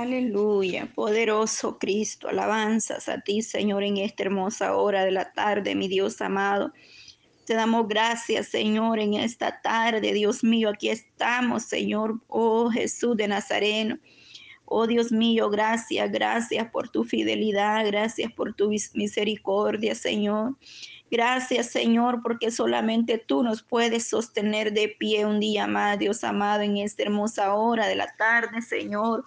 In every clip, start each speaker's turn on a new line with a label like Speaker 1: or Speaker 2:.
Speaker 1: Aleluya, poderoso Cristo, alabanzas a ti, Señor, en esta hermosa hora de la tarde, mi Dios amado. Te damos gracias, Señor, en esta tarde, Dios mío, aquí estamos, Señor, oh Jesús de Nazareno. Oh Dios mío, gracias, gracias por tu fidelidad, gracias por tu misericordia, Señor. Gracias, Señor, porque solamente tú nos puedes sostener de pie un día más, Dios amado, en esta hermosa hora de la tarde, Señor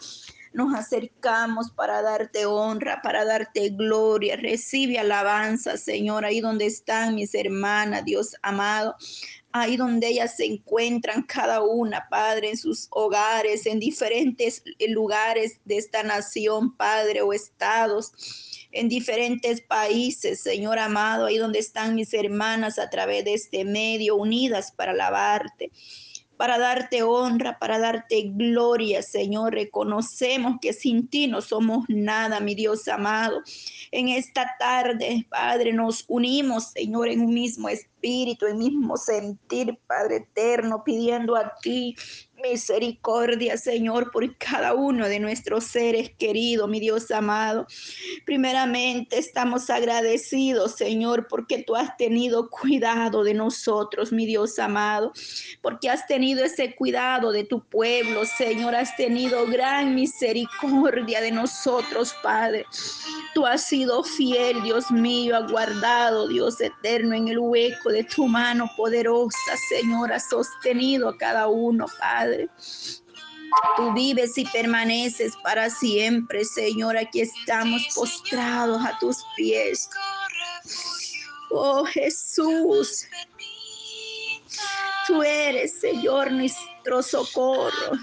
Speaker 1: nos acercamos para darte honra, para darte gloria. Recibe alabanza, Señor, ahí donde están mis hermanas, Dios amado. Ahí donde ellas se encuentran cada una, Padre, en sus hogares, en diferentes lugares de esta nación, Padre, o estados, en diferentes países, Señor amado, ahí donde están mis hermanas a través de este medio, unidas para alabarte para darte honra, para darte gloria, Señor. Reconocemos que sin ti no somos nada, mi Dios amado. En esta tarde, Padre, nos unimos, Señor, en un mismo espíritu, en mismo sentir, Padre eterno, pidiendo a ti misericordia, Señor, por cada uno de nuestros seres queridos, mi Dios amado. Primeramente, estamos agradecidos, Señor, porque tú has tenido cuidado de nosotros, mi Dios amado, porque has tenido ese cuidado de tu pueblo, Señor, has tenido gran misericordia de nosotros, Padre. Tú has sido fiel, Dios mío, aguardado, Dios eterno, en el hueco de tu mano poderosa, Señor, has sostenido a cada uno, Padre. Tú vives y permaneces para siempre, Señor. Aquí estamos postrados a tus pies. Oh Jesús, tú eres, Señor, nuestro socorro,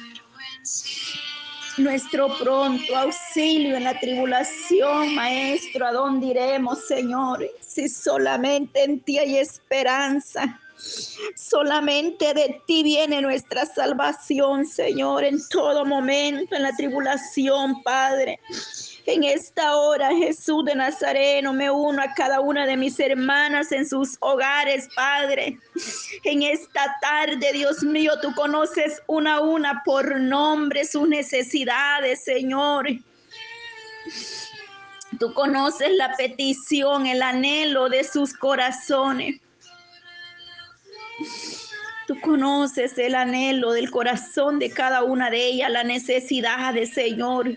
Speaker 1: nuestro pronto auxilio en la tribulación, Maestro. ¿A dónde iremos, Señor? Si solamente en ti hay esperanza. Solamente de ti viene nuestra salvación, Señor, en todo momento, en la tribulación, Padre. En esta hora, Jesús de Nazareno, me uno a cada una de mis hermanas en sus hogares, Padre. En esta tarde, Dios mío, tú conoces una a una por nombre sus necesidades, Señor. Tú conoces la petición, el anhelo de sus corazones. Tú conoces el anhelo del corazón de cada una de ellas, la necesidad de Señor.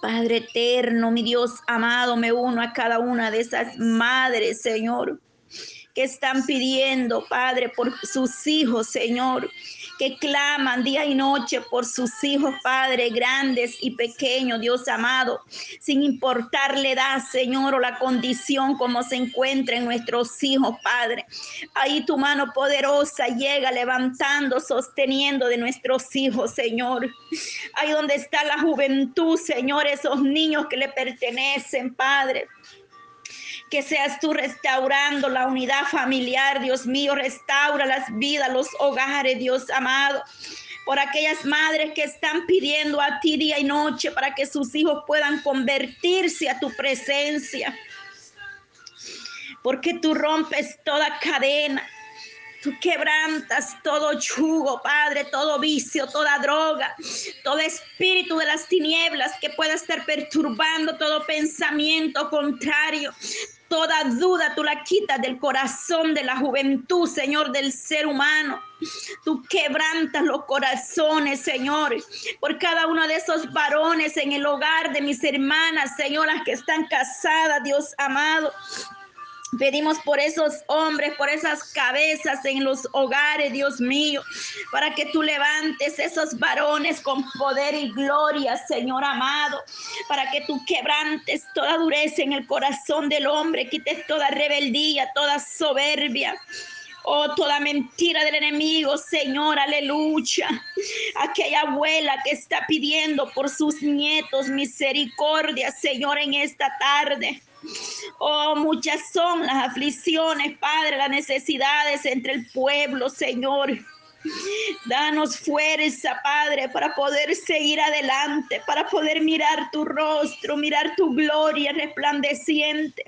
Speaker 1: Padre eterno, mi Dios amado, me uno a cada una de esas madres, Señor, que están pidiendo, Padre, por sus hijos, Señor que claman día y noche por sus hijos, Padre, grandes y pequeños, Dios amado, sin importar la edad, Señor, o la condición como se encuentren nuestros hijos, Padre. Ahí tu mano poderosa llega levantando, sosteniendo de nuestros hijos, Señor. Ahí donde está la juventud, Señor, esos niños que le pertenecen, Padre que seas tú restaurando la unidad familiar, Dios mío, restaura las vidas, los hogares, Dios amado por aquellas madres que están pidiendo a ti día y noche para que sus hijos puedan convertirse a tu presencia. Porque tú rompes toda cadena. Tú quebrantas todo yugo, Padre, todo vicio, toda droga, todo espíritu de las tinieblas que pueda estar perturbando todo pensamiento contrario. Toda duda tú la quitas del corazón de la juventud, Señor, del ser humano. Tú quebrantas los corazones, Señor, por cada uno de esos varones en el hogar de mis hermanas, señoras que están casadas, Dios amado. Pedimos por esos hombres, por esas cabezas en los hogares, Dios mío, para que tú levantes esos varones con poder y gloria, Señor amado, para que tú quebrantes toda dureza en el corazón del hombre, quites toda rebeldía, toda soberbia. Oh, toda mentira del enemigo, Señor, aleluya. Aquella abuela que está pidiendo por sus nietos misericordia, Señor, en esta tarde. Oh, muchas son las aflicciones, Padre, las necesidades entre el pueblo, Señor. Danos fuerza, Padre, para poder seguir adelante, para poder mirar tu rostro, mirar tu gloria resplandeciente.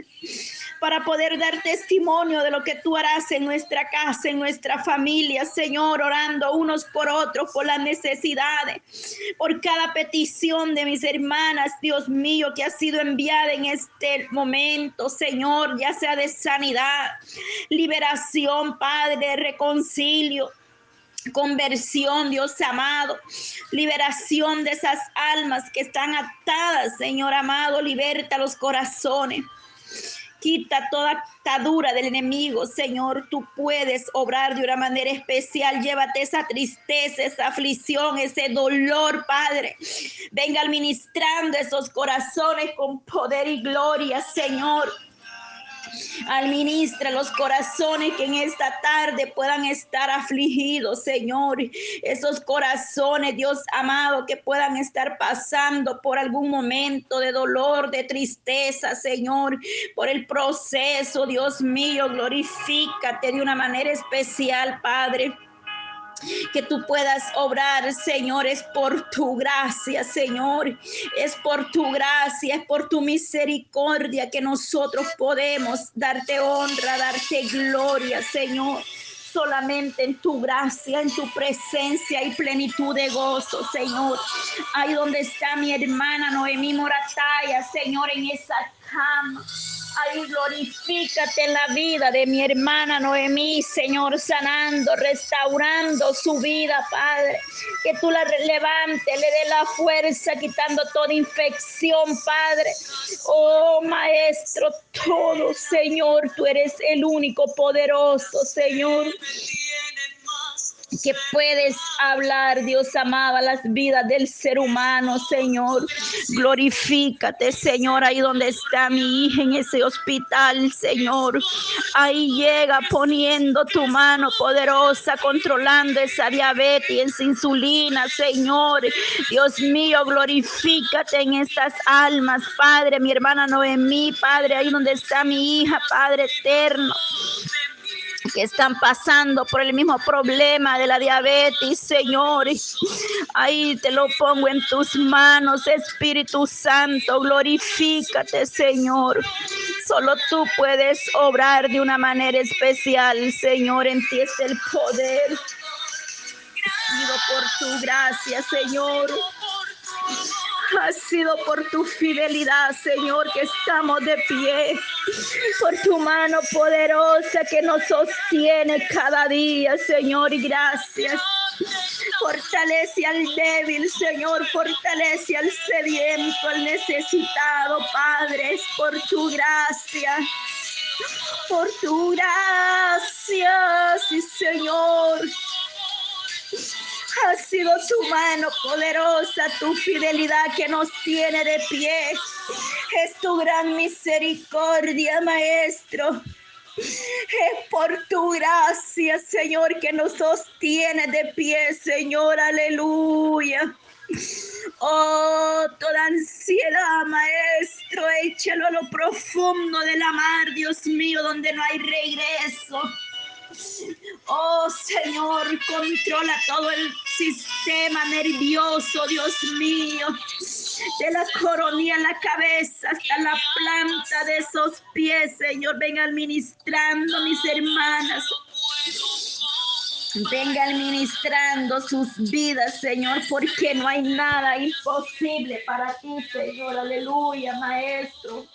Speaker 1: Para poder dar testimonio de lo que tú harás en nuestra casa, en nuestra familia, Señor, orando unos por otros por las necesidades, por cada petición de mis hermanas, Dios mío, que ha sido enviada en este momento, Señor, ya sea de sanidad, liberación, Padre, reconcilio conversión, Dios amado, liberación de esas almas que están atadas, Señor amado, liberta los corazones. Quita toda atadura del enemigo, Señor. Tú puedes obrar de una manera especial. Llévate esa tristeza, esa aflicción, ese dolor, Padre. Venga administrando esos corazones con poder y gloria, Señor. Administra los corazones que en esta tarde puedan estar afligidos, Señor. Esos corazones, Dios amado, que puedan estar pasando por algún momento de dolor, de tristeza, Señor, por el proceso, Dios mío, glorifícate de una manera especial, Padre que tú puedas obrar, Señor, es por tu gracia, Señor, es por tu gracia, es por tu misericordia que nosotros podemos darte honra, darte gloria, Señor. Solamente en tu gracia, en tu presencia y plenitud de gozo, Señor. Ahí donde está mi hermana Noemí Morataya, Señor, en esa cama. Ay, glorifícate en la vida de mi hermana Noemí, Señor, sanando, restaurando su vida, Padre. Que tú la levantes, le dé la fuerza, quitando toda infección, Padre. Oh, Maestro, todo, Señor, tú eres el único poderoso, Señor que puedes hablar, Dios amado, las vidas del ser humano, Señor. Glorifícate, Señor, ahí donde está mi hija en ese hospital, Señor. Ahí llega poniendo tu mano poderosa, controlando esa diabetes, esa insulina, Señor. Dios mío, glorifícate en estas almas, Padre, mi hermana Noemí, Padre, ahí donde está mi hija, Padre eterno que están pasando por el mismo problema de la diabetes, Señor. Ahí te lo pongo en tus manos, Espíritu Santo, glorifícate, Señor. Solo tú puedes obrar de una manera especial, Señor, en ti es el poder. Pido por tu gracia, Señor. Ha sido por tu fidelidad, Señor, que estamos de pie. Por tu mano poderosa que nos sostiene cada día, Señor, y gracias. Fortalece al débil, Señor. Fortalece al sediento, al necesitado, Padre. Es por tu gracia. Por tu gracia, sí, Señor. Ha sido tu mano poderosa, tu fidelidad que nos tiene de pie. Es tu gran misericordia, Maestro. Es por tu gracia, Señor, que nos sostiene de pie, Señor. Aleluya. Oh, toda ansiedad, Maestro, échalo a lo profundo de la mar, Dios mío, donde no hay regreso. Oh Señor, controla todo el sistema nervioso, Dios mío. De la coronilla en la cabeza hasta la planta de esos pies, Señor. Venga administrando mis hermanas. Venga administrando sus vidas, Señor, porque no hay nada imposible para ti, Señor. Aleluya, Maestro.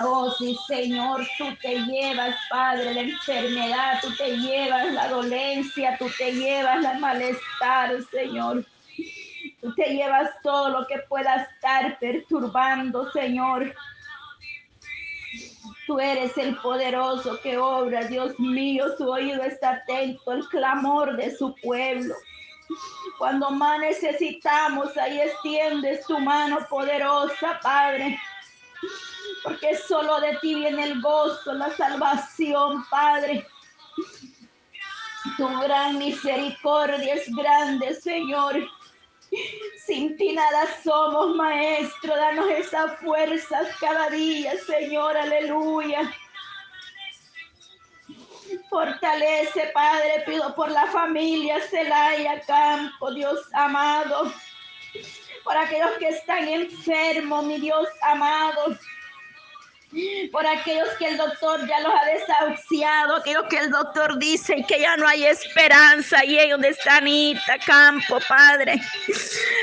Speaker 1: Oh, sí, Señor, tú te llevas, Padre, la enfermedad, tú te llevas la dolencia, tú te llevas la malestar, Señor. Tú te llevas todo lo que pueda estar perturbando, Señor. Tú eres el poderoso que obra, Dios mío, su oído está atento al clamor de su pueblo. Cuando más necesitamos, ahí extiendes tu mano poderosa, Padre porque solo de ti viene el gozo, la salvación, Padre. Tu gran misericordia es grande, Señor. Sin ti nada somos, Maestro. Danos esas fuerzas cada día, Señor. Aleluya. Fortalece, Padre, pido por la familia Celaya Campo, Dios amado. Por aquellos que están enfermos, mi Dios amado por aquellos que el doctor ya los ha desahuciado, aquellos que el doctor dice que ya no hay esperanza, y ahí donde está Anita Campo, Padre.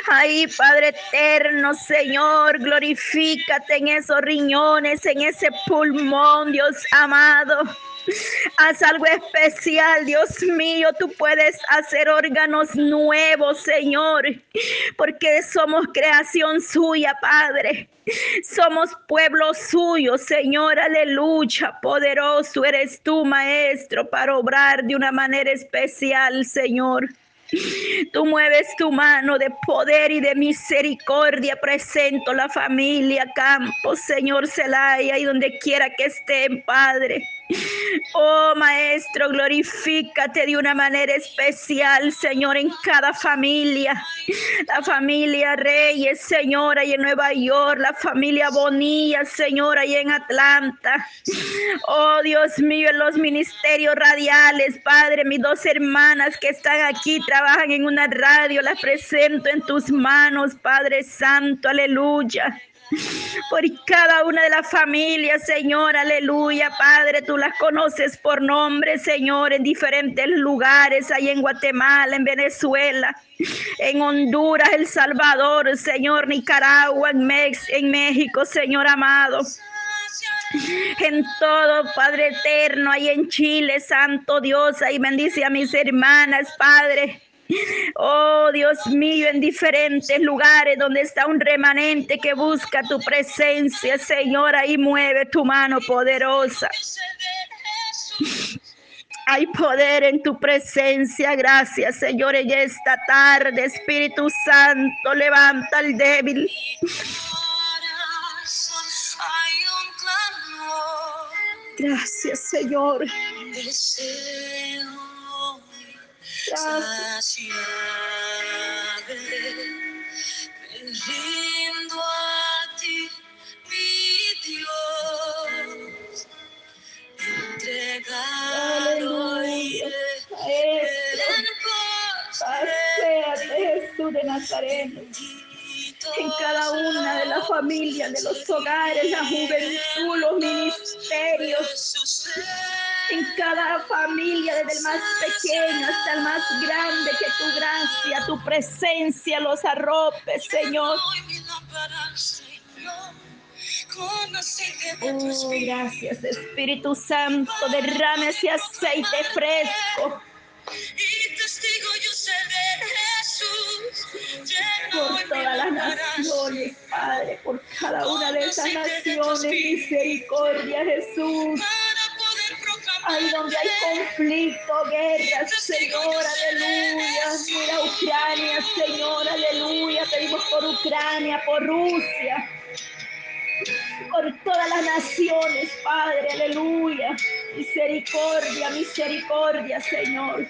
Speaker 1: Ahí, Padre eterno, Señor, glorifícate en esos riñones, en ese pulmón, Dios amado. Haz algo especial, Dios mío. Tú puedes hacer órganos nuevos, Señor, porque somos creación suya, Padre. Somos pueblo suyo, Señor, aleluya. Poderoso eres tú, Maestro, para obrar de una manera especial, Señor. Tú mueves tu mano de poder y de misericordia. Presento la familia Campos, Señor Celaya, y donde quiera que estén, Padre. Oh Maestro, glorifícate de una manera especial, Señor, en cada familia. La familia Reyes, Señora, y en Nueva York. La familia Bonilla, Señora, y en Atlanta. Oh Dios mío, en los ministerios radiales, Padre, mis dos hermanas que están aquí, trabajan en una radio, las presento en tus manos, Padre Santo, aleluya por cada una de las familias, Señor, aleluya, Padre, tú las conoces por nombre, Señor, en diferentes lugares, ahí en Guatemala, en Venezuela, en Honduras, El Salvador, Señor, Nicaragua, en, en México, Señor amado en todo, Padre eterno, ahí en Chile, Santo Dios, ahí bendice a mis hermanas, Padre. Oh Dios mío, en diferentes lugares donde está un remanente que busca tu presencia, Señor, ahí mueve tu mano poderosa. Hay poder en tu presencia. Gracias, Señor, en esta tarde. Espíritu Santo, levanta al débil. Gracias, Señor. Gracias. Me rindo a ti, mi Dios. Entregado iré en pos de Jesús de Nazaret en cada una de las familias, de los hogares, la juventud, los ministerios en cada familia, desde el más pequeño hasta el más grande, que tu gracia, tu presencia los arrope, Señor. Oh, gracias, Espíritu Santo, derrame ese aceite fresco. Por todas las naciones, Padre, por cada una de esas naciones, misericordia, Jesús. Ahí donde hay conflicto, guerra, Señor, aleluya. Mira Ucrania, Señor, aleluya. Pedimos por Ucrania, por Rusia, por todas las naciones, Padre, aleluya. Misericordia, misericordia, Señor.